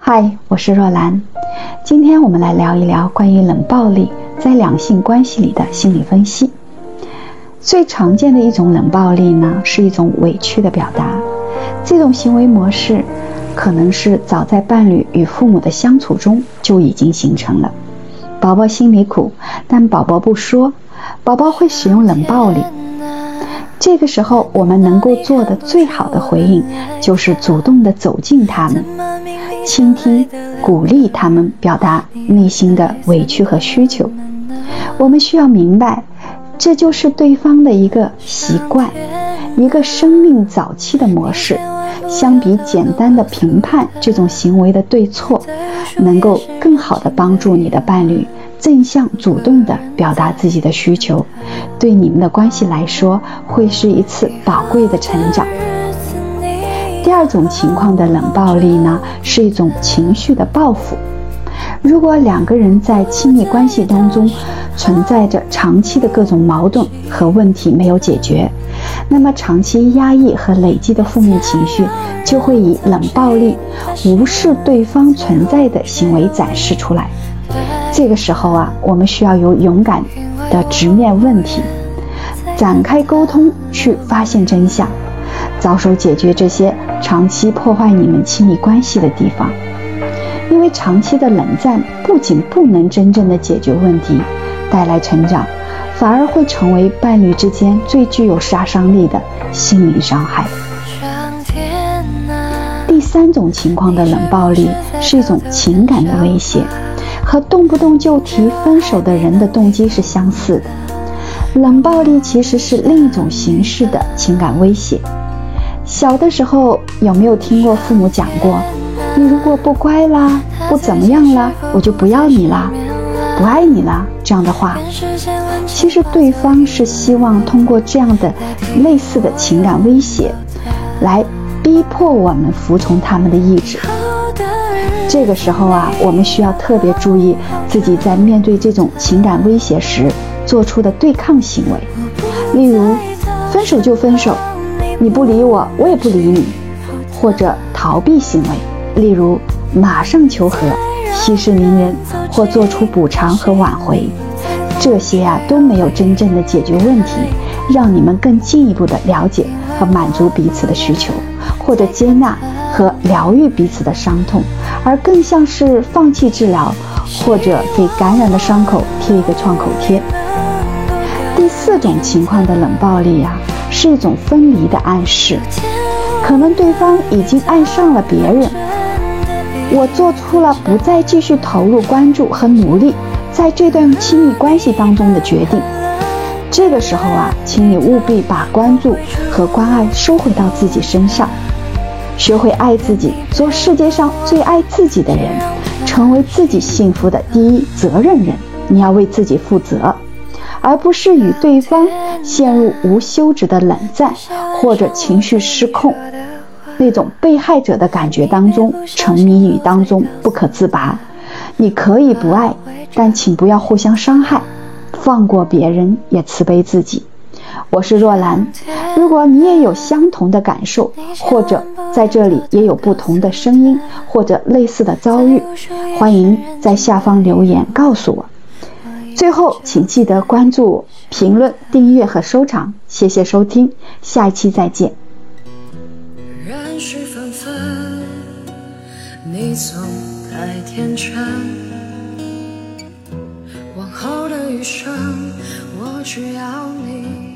嗨，我是若兰。今天我们来聊一聊关于冷暴力在两性关系里的心理分析。最常见的一种冷暴力呢，是一种委屈的表达。这种行为模式可能是早在伴侣与父母的相处中就已经形成了。宝宝心里苦，但宝宝不说，宝宝会使用冷暴力。这个时候，我们能够做的最好的回应，就是主动的走近他们，倾听、鼓励他们表达内心的委屈和需求。我们需要明白，这就是对方的一个习惯，一个生命早期的模式。相比简单的评判这种行为的对错，能够更好的帮助你的伴侣。正向主动的表达自己的需求，对你们的关系来说会是一次宝贵的成长。第二种情况的冷暴力呢，是一种情绪的报复。如果两个人在亲密关系当中存在着长期的各种矛盾和问题没有解决，那么长期压抑和累积的负面情绪就会以冷暴力、无视对方存在的行为展示出来。这个时候啊，我们需要有勇敢的直面问题，展开沟通，去发现真相，着手解决这些长期破坏你们亲密关系的地方。因为长期的冷战不仅不能真正的解决问题，带来成长，反而会成为伴侣之间最具有杀伤力的心理伤害。第三种情况的冷暴力是一种情感的威胁。和动不动就提分手的人的动机是相似的。冷暴力其实是另一种形式的情感威胁。小的时候有没有听过父母讲过：“你如果不乖啦，不怎么样啦，我就不要你啦，不爱你啦”这样的话？其实对方是希望通过这样的类似的情感威胁，来逼迫我们服从他们的意志。这个时候啊，我们需要特别注意自己在面对这种情感威胁时做出的对抗行为，例如分手就分手，你不理我，我也不理你，或者逃避行为，例如马上求和、息事宁人或做出补偿和挽回，这些啊都没有真正的解决问题，让你们更进一步的了解和满足彼此的需求，或者接纳和疗愈彼此的伤痛。而更像是放弃治疗，或者给感染的伤口贴一个创口贴。第四种情况的冷暴力呀，是一种分离的暗示，可能对方已经爱上了别人，我做出了不再继续投入关注和努力在这段亲密关系当中的决定。这个时候啊，请你务必把关注和关爱收回到自己身上。学会爱自己，做世界上最爱自己的人，成为自己幸福的第一责任人。你要为自己负责，而不是与对方陷入无休止的冷战，或者情绪失控，那种被害者的感觉当中沉迷于当中不可自拔。你可以不爱，但请不要互相伤害，放过别人，也慈悲自己。我是若兰，如果你也有相同的感受，或者在这里也有不同的声音或者类似的遭遇，欢迎在下方留言告诉我。最后，请记得关注、评论、订阅和收藏，谢谢收听，下一期再见。你总太天真，往后的余生，我只要你。